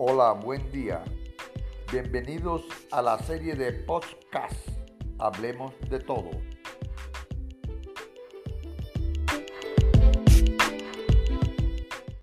Hola, buen día. Bienvenidos a la serie de podcast Hablemos de todo